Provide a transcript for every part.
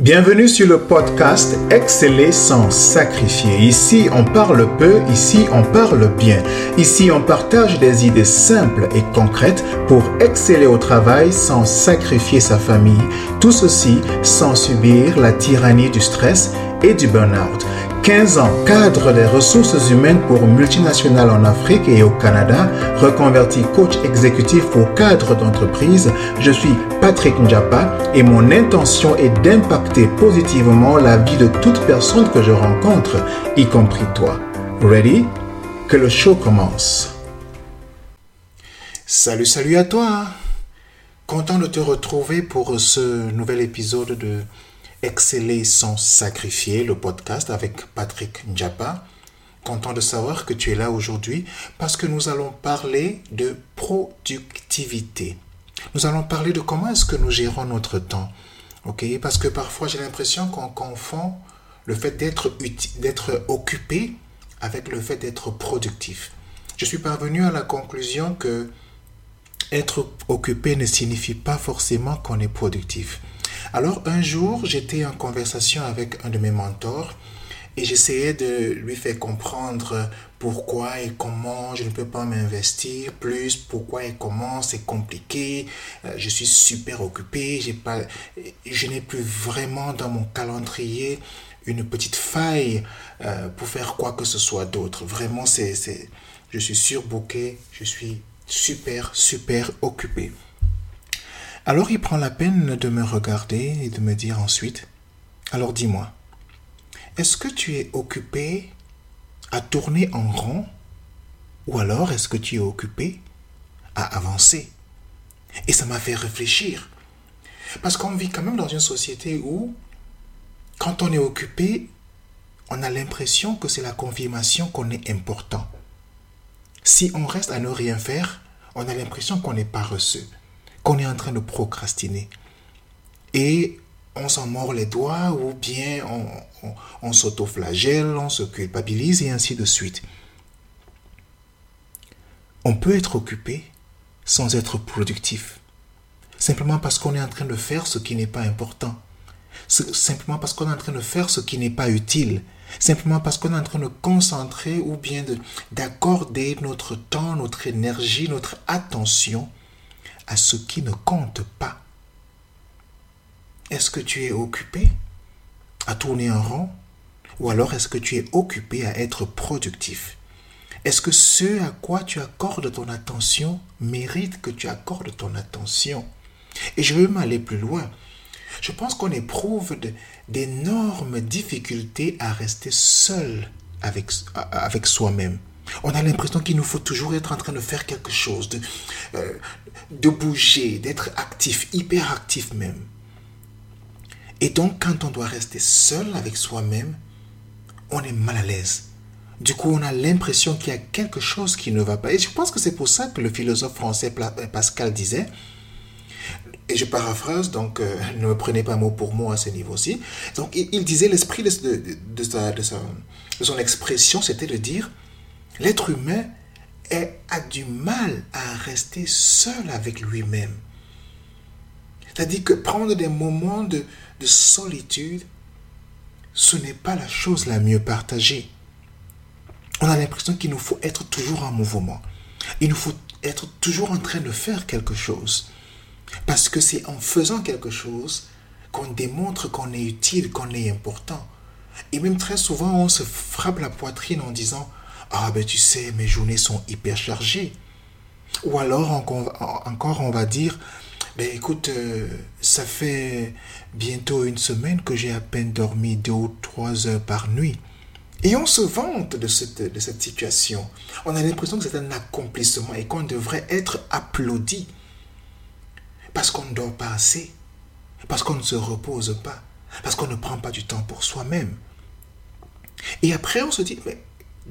Bienvenue sur le podcast Exceller sans sacrifier. Ici, on parle peu, ici, on parle bien. Ici, on partage des idées simples et concrètes pour exceller au travail sans sacrifier sa famille. Tout ceci sans subir la tyrannie du stress et du burn-out. 15 ans, cadre des ressources humaines pour multinationales en Afrique et au Canada, reconverti coach exécutif pour cadres d'entreprise, je suis Patrick Njapa et mon intention est d'impacter positivement la vie de toute personne que je rencontre, y compris toi. Ready? Que le show commence. Salut, salut à toi. Content de te retrouver pour ce nouvel épisode de Exceller sans sacrifier, le podcast avec Patrick Njapa. Content de savoir que tu es là aujourd'hui parce que nous allons parler de productivité. Nous allons parler de comment est-ce que nous gérons notre temps. Parce que parfois j'ai l'impression qu'on confond le fait d'être occupé avec le fait d'être productif. Je suis parvenu à la conclusion que être occupé ne signifie pas forcément qu'on est productif. Alors un jour, j'étais en conversation avec un de mes mentors et j'essayais de lui faire comprendre pourquoi et comment je ne peux pas m'investir plus, pourquoi et comment c'est compliqué, euh, je suis super occupé, je n'ai plus vraiment dans mon calendrier une petite faille euh, pour faire quoi que ce soit d'autre. Vraiment, c'est, je suis surbooké, je suis super, super occupé. Alors il prend la peine de me regarder et de me dire ensuite, alors dis-moi, est-ce que tu es occupé à tourner en rond ou alors est-ce que tu es occupé à avancer? Et ça m'a fait réfléchir. Parce qu'on vit quand même dans une société où, quand on est occupé, on a l'impression que c'est la confirmation qu'on est important. Si on reste à ne rien faire, on a l'impression qu'on est paresseux qu'on est en train de procrastiner. Et on s'en mord les doigts ou bien on, on, s'autoflagelle, on se culpabilise et ainsi de suite. On peut être occupé sans être productif. Simplement parce qu'on est en train de faire ce qui n'est pas important. Simplement parce qu'on est en train de faire ce qui n'est pas utile. Simplement parce qu'on est en train de concentrer ou bien d'accorder notre temps, notre énergie, notre attention à ce qui ne compte pas. Est-ce que tu es occupé à tourner en rond ou alors est-ce que tu es occupé à être productif? Est-ce que ce à quoi tu accordes ton attention mérite que tu accordes ton attention? Et je veux m'aller plus loin. Je pense qu'on éprouve d'énormes difficultés à rester seul avec, avec soi-même. On a l'impression qu'il nous faut toujours être en train de faire quelque chose, de, euh, de bouger, d'être actif, hyper actif même. Et donc, quand on doit rester seul avec soi-même, on est mal à l'aise. Du coup, on a l'impression qu'il y a quelque chose qui ne va pas. Et je pense que c'est pour ça que le philosophe français euh, Pascal disait, et je paraphrase, donc euh, ne me prenez pas mot pour mot à ce niveau-ci. Donc, il, disait l'esprit de, son expression, c'était de dire l'être humain a du mal à rester seul avec lui-même. C'est-à-dire que prendre des moments de, de solitude, ce n'est pas la chose la mieux partagée. On a l'impression qu'il nous faut être toujours en mouvement. Il nous faut être toujours en train de faire quelque chose. Parce que c'est en faisant quelque chose qu'on démontre qu'on est utile, qu'on est important. Et même très souvent, on se frappe la poitrine en disant ah ben tu sais, mes journées sont hyper chargées. Ou alors encore on va dire, ben écoute, euh, ça fait bientôt une semaine que j'ai à peine dormi deux ou trois heures par nuit. Et on se vante de cette, de cette situation. On a l'impression que c'est un accomplissement et qu'on devrait être applaudi. Parce qu'on ne dort pas assez. Parce qu'on ne se repose pas. Parce qu'on ne prend pas du temps pour soi-même. Et après, on se dit, mais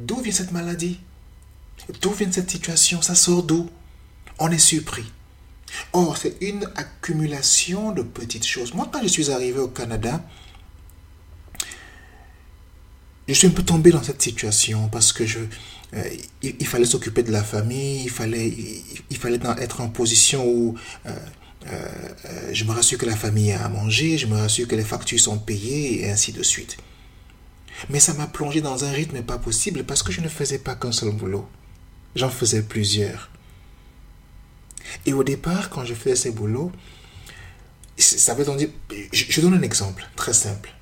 D'où vient cette maladie? D'où vient cette situation? Ça sort d'où? On est surpris. Or, c'est une accumulation de petites choses. Moi, quand je suis arrivé au Canada, je suis un peu tombé dans cette situation parce que je, euh, il, fallait s'occuper de la famille, il fallait, il, fallait être en position où euh, je me rassure que la famille a à manger, je me rassure que les factures sont payées et ainsi de suite. Mais ça m'a plongé dans un rythme pas possible parce que je ne faisais pas qu'un seul boulot. J'en faisais plusieurs. Et au départ, quand je faisais ces boulots, ça veut dire, je, donne un exemple très simple.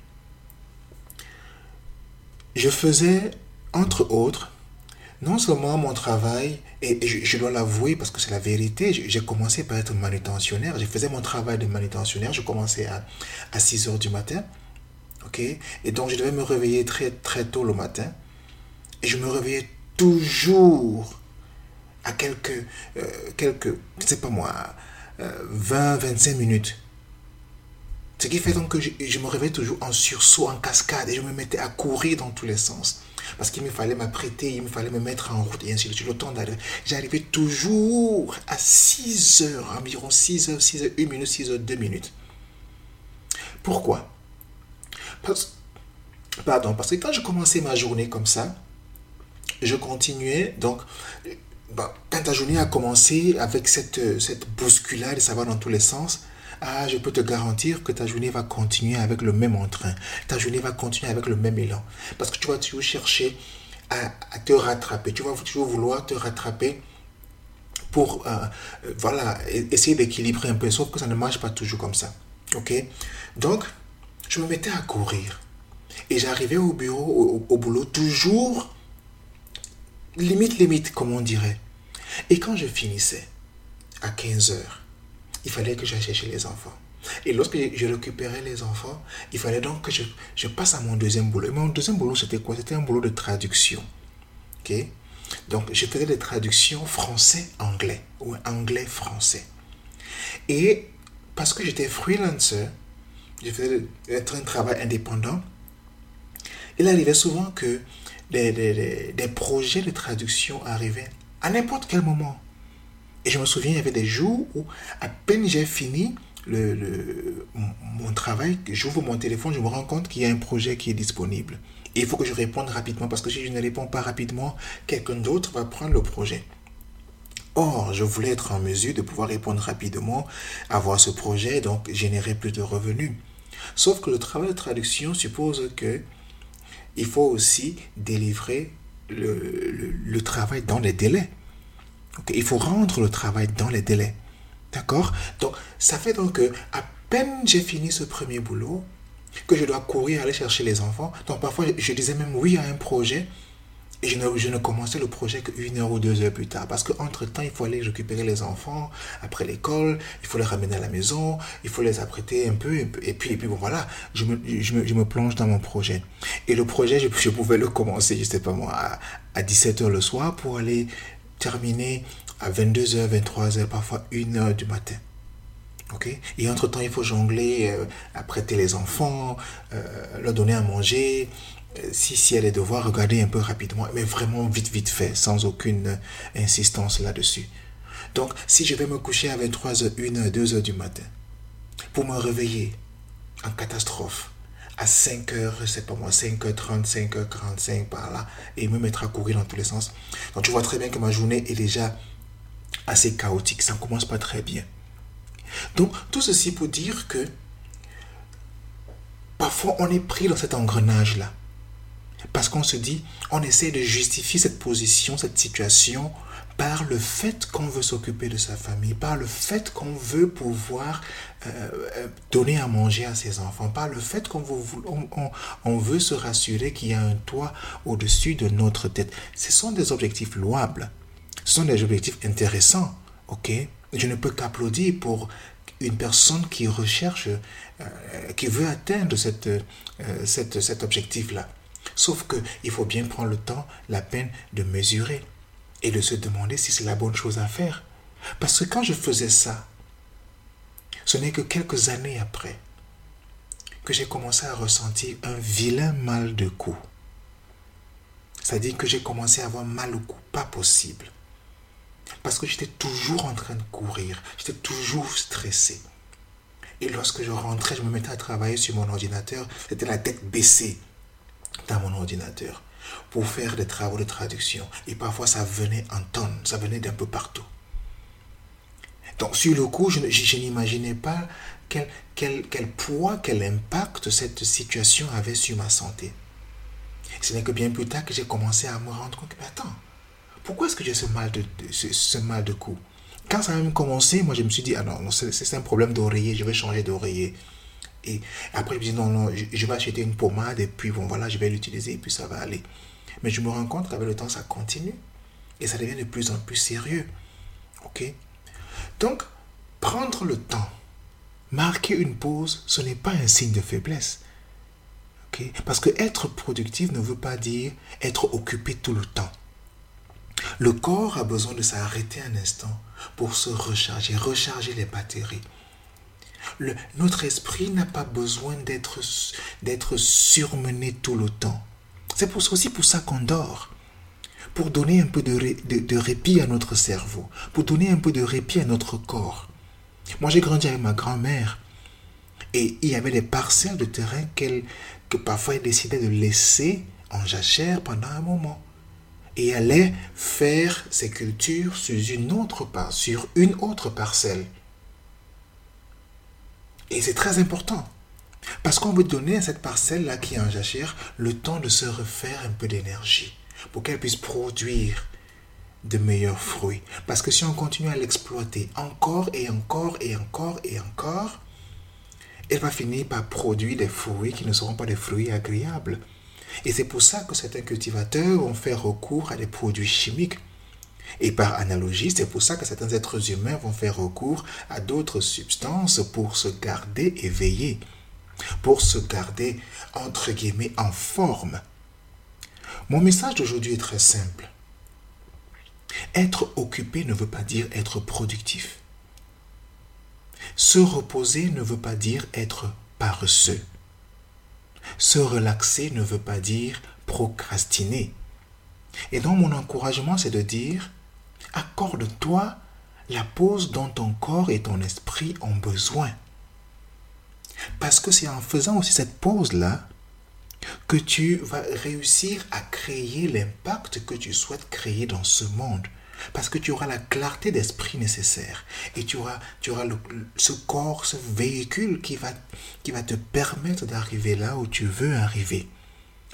Je faisais, entre autres, non seulement mon travail, et je, dois l'avouer parce que c'est la vérité, j'ai commencé par être manutentionnaire, je faisais mon travail de manutentionnaire, je commençais à, à 6 heures du matin, ok Et donc je devais me réveiller très très tôt le matin, et je me réveillais toujours à quelques, euh, quelques sais pas moi, 20, euh, 25 minutes. Ce qui fait donc que je, me réveillais toujours en sursaut, en cascade, et je me mettais à courir dans tous les sens. Parce qu'il me fallait m'apprêter, il me fallait me mettre en route, et ainsi de suite. J'arrivais toujours à 6 heures, environ 6 heures, 6 heures, 1 minute, 6 heures, 2 minutes. Pourquoi? Pardon, parce que quand je commençais ma journée comme ça, je continuais, donc, bah, quand ta journée a commencé avec cette, cette bousculade, ça va dans tous les sens, ah, je peux te garantir que ta journée va continuer avec le même entrain. Ta journée va continuer avec le même élan. Parce que tu vas toujours chercher à, te rattraper. Tu vas toujours vouloir te rattraper pour euh, euh, voilà, e-, essayer d'équilibrer un peu. Sauf que ça ne marche pas toujours comme ça. OK? Donc, je me mettais à courir. Et j'arrivais au bureau, au, boulot, toujours limite, limite, comme on dirait. Et quand je finissais, à 15 heures, il fallait que j'aille les enfants. Et lorsque je récupérais les enfants, il fallait donc que je, passe à mon deuxième boulot. Et mon deuxième boulot, c'était quoi? C'était un boulot de traduction. ok? Donc, je faisais des traductions français-anglais ou anglais-français. Et parce que j'étais freelancer, je faisais un travail indépendant, il arrivait souvent que des, des projets de traduction arrivaient à n'importe quel moment. Et je me souviens, il y avait des jours où, à peine j'ai fini le, mon travail, j'ouvre mon téléphone, je me rends compte qu'il y a un projet qui est disponible. Et il faut que je réponde rapidement, parce que si je ne réponds pas rapidement, quelqu'un d'autre va prendre le projet. Or, je voulais être en mesure de pouvoir répondre rapidement, avoir ce projet, donc générer plus de revenus. Sauf que le travail de traduction suppose que il faut aussi délivrer le, le travail dans les délais il faut rendre le travail dans les délais. D'accord? Donc, ça fait donc que à peine j'ai fini ce premier boulot, que je dois courir aller chercher les enfants. Donc, parfois, je disais même oui à un projet et je ne, je ne commençais le projet qu'une heure ou deux heures plus tard. Parce qu'entre-temps, il faut aller récupérer les enfants après l'école, il faut les ramener à la maison, il faut les apprêter un peu. Et puis, et puis bon, voilà, je me, je, me, je me plonge dans mon projet. Et le projet, je, pouvais le commencer, je sais pas moi, à, à 17h le soir pour aller terminer à 22h, 23h, parfois 1h du matin. ok? Et entre-temps, il faut jongler, euh, apprêter les enfants, euh, leur donner à manger. Si, si elle est devoir, regarder un peu rapidement, mais vraiment vite, vite fait, sans aucune insistance là-dessus. Donc, si je vais me coucher à 23h, 1h, 2h du matin, pour me réveiller en catastrophe, à 5h, je sais pas moi, 5h30, 5h45 par là, et me mettre à courir dans tous les sens. Donc tu vois très bien que ma journée est déjà assez chaotique, ça ne commence pas très bien. Donc tout ceci pour dire que parfois on est pris dans cet engrenage-là. Parce qu'on se dit, on essaie de justifier cette position, cette situation par le fait qu'on veut s'occuper de sa famille, par le fait qu'on veut pouvoir euh, euh, donner à manger à ses enfants, par le fait qu'on veut, on, veut se rassurer qu'il y a un toit au-dessus de notre tête. Ce sont des objectifs louables, ce sont des objectifs intéressants, Je ne peux qu'applaudir pour une personne qui recherche, euh, qui veut atteindre cette, cet objectif-là. Sauf qu'il faut bien prendre le temps, la peine de mesurer et de se demander si c'est la bonne chose à faire. Parce que quand je faisais ça, ce n'est que quelques années après que j'ai commencé à ressentir un vilain mal de cou. C'est-à-dire que j'ai commencé à avoir mal au cou, pas possible. Parce que j'étais toujours en train de courir, j'étais toujours stressé. Et lorsque je rentrais, je me mettais à travailler sur mon ordinateur, c'était la tête baissée dans mon ordinateur pour faire des travaux de traduction. Et parfois, ça venait en tonnes, ça venait d'un peu partout. Donc sur le coup, je, n'imaginais pas quel, quel, quel poids, quel impact cette situation avait sur ma santé. Ce n'est que bien plus tard que j'ai commencé à me rendre compte, mais attends, pourquoi est-ce que j'ai ce mal de, ce, mal de cou? Quand ça a même commencé, moi je me suis dit, ah non, c'est un problème d'oreiller, je vais changer d'oreiller. Et après, je me dis, non, non, je, vais acheter une pommade et puis bon, voilà, je vais l'utiliser et puis ça va aller. Mais je me rends compte qu'avec le temps, ça continue et ça devient de plus en plus sérieux. Ok? Donc, prendre le temps, marquer une pause, ce n'est pas un signe de faiblesse. ok? Parce que être productif ne veut pas dire être occupé tout le temps. Le corps a besoin de s'arrêter un instant pour se recharger, recharger les batteries. Le, notre esprit n'a pas besoin d'être surmené tout le temps. C'est aussi pour ça qu'on dort pour donner un peu de, répit à notre cerveau, pour donner un peu de répit à notre corps. Moi, j'ai grandi avec ma grand-mère et il y avait des parcelles de terrain qu'elle, que parfois elle décidait de laisser en jachère pendant un moment. Et allait faire ses cultures sur une autre, sur une autre parcelle. Et c'est très important. Parce qu'on veut donner à cette parcelle-là qui est en jachère le temps de se refaire un peu d'énergie pour qu'elle puisse produire de meilleurs fruits. Parce que si on continue à l'exploiter encore et encore et encore et encore, elle va finir par produire des fruits qui ne seront pas des fruits agréables. Et c'est pour ça que certains cultivateurs vont faire recours à des produits chimiques. Et par analogie, c'est pour ça que certains êtres humains vont faire recours à d'autres substances pour se garder éveillés, pour se garder, entre guillemets, en forme. Mon message d'aujourd'hui est très simple. Être occupé ne veut pas dire être productif. Se reposer ne veut pas dire être paresseux. Se relaxer ne veut pas dire procrastiner. Et donc mon encouragement, c'est de dire, accorde-toi la pause dont ton corps et ton esprit ont besoin. Parce que c'est en faisant aussi cette pause-là que tu vas réussir à créer l'impact que tu souhaites créer dans ce monde. Parce que tu auras la clarté d'esprit nécessaire. Et tu auras, tu auras ce corps, ce véhicule qui va, qui va te permettre d'arriver là où tu veux arriver.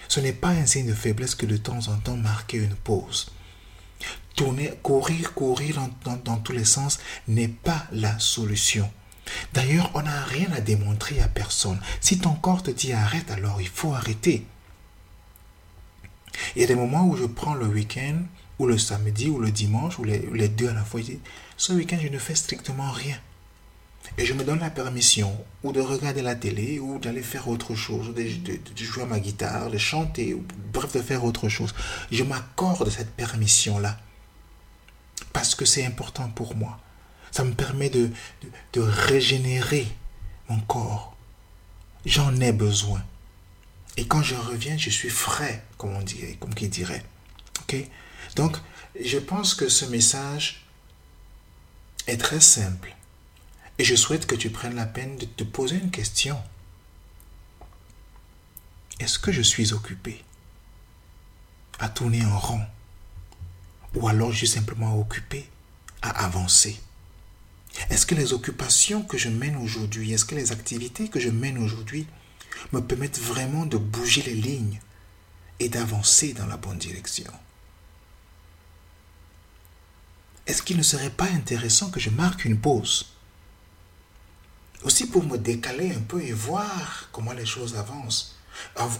Ce n'est pas un signe de faiblesse que de temps en temps marquer une pause. Tourner, courir, courir dans, dans tous les sens n'est pas la solution. D'ailleurs, on n'a rien à démontrer à personne. Si ton corps te dit arrête, alors il faut arrêter. Il y a des moments où je prends le week-end, ou le samedi, ou le dimanche, ou les, deux à la fois. ce week-end, je ne fais strictement rien. Et je me donne la permission, ou de regarder la télé, ou d'aller faire autre chose, de, de, jouer à ma guitare, de chanter, ou bref, de faire autre chose. Je m'accorde cette permission-là. Parce que c'est important pour moi. Ça me permet de, de, régénérer mon corps. J'en ai besoin. Et quand je reviens, je suis frais, comme on dirait, comme qui dirait. Ok? Donc, je pense que ce message est très simple. Et je souhaite que tu prennes la peine de te poser une question. Est-ce que je suis occupé à tourner en rond Ou alors je suis simplement occupé à avancer? Est-ce que les occupations que je mène aujourd'hui, est-ce que les activités que je mène aujourd'hui me permettent vraiment de bouger les lignes et d'avancer dans la bonne direction? Est-ce qu'il ne serait pas intéressant que je marque une pause Aussi pour me décaler un peu et voir comment les choses avancent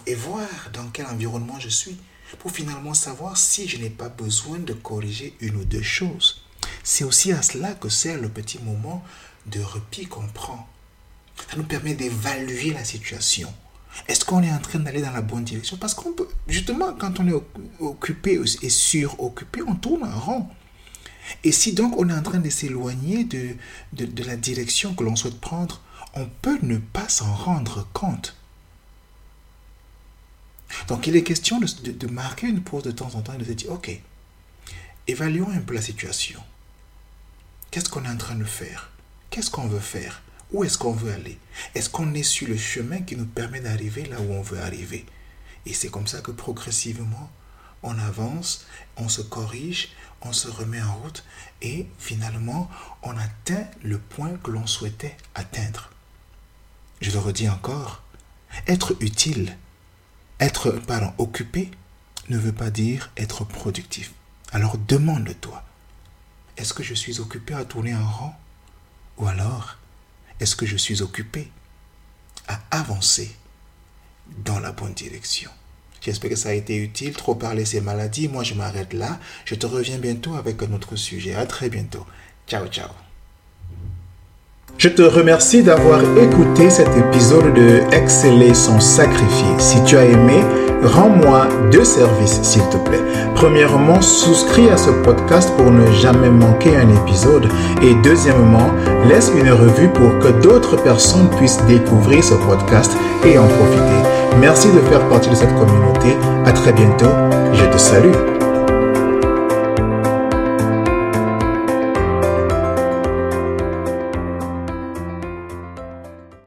et voir dans quel environnement je suis pour finalement savoir si je n'ai pas besoin de corriger une ou deux choses. C'est aussi à cela que sert le petit moment de repos qu'on prend. Ça nous permet d'évaluer la situation. Est-ce qu'on est en train d'aller dans la bonne direction? Parce qu'on peut, justement, quand on est occupé et suroccupé, on tourne en rond. Et si donc on est en train de s'éloigner de, de, la direction que l'on souhaite prendre, on peut ne pas s'en rendre compte. Donc il est question de, de marquer une pause de temps en temps et de se dire, ok, évaluons un peu la situation. Qu'est-ce qu'on est en train de faire? Qu'est-ce qu'on veut faire? Où est-ce qu'on veut aller? Est-ce qu'on est sur le chemin qui nous permet d'arriver là où on veut arriver? Et c'est comme ça que progressivement, on avance, on se corrige, on se remet en route et finalement on atteint le point que l'on souhaitait atteindre. Je le redis encore, être utile, être pardon, occupé ne veut pas dire être productif. Alors demande-toi, est-ce que je suis occupé à tourner en rond? Ou alors, est-ce que je suis occupé à avancer dans la bonne direction? J'espère que ça a été utile. Trop parler, ces maladies. Moi, je m'arrête là. Je te reviens bientôt avec un autre sujet. À très bientôt. Ciao, ciao. Je te remercie d'avoir écouté cet épisode de Exceller son sacrifié. Si tu as aimé, rends-moi deux services, s'il te plaît. Premièrement, souscris à ce podcast pour ne jamais manquer un épisode. Et deuxièmement, laisse une revue pour que d'autres personnes puissent découvrir ce podcast et en profiter. Merci de faire partie de cette communauté. À très bientôt. Je te salue.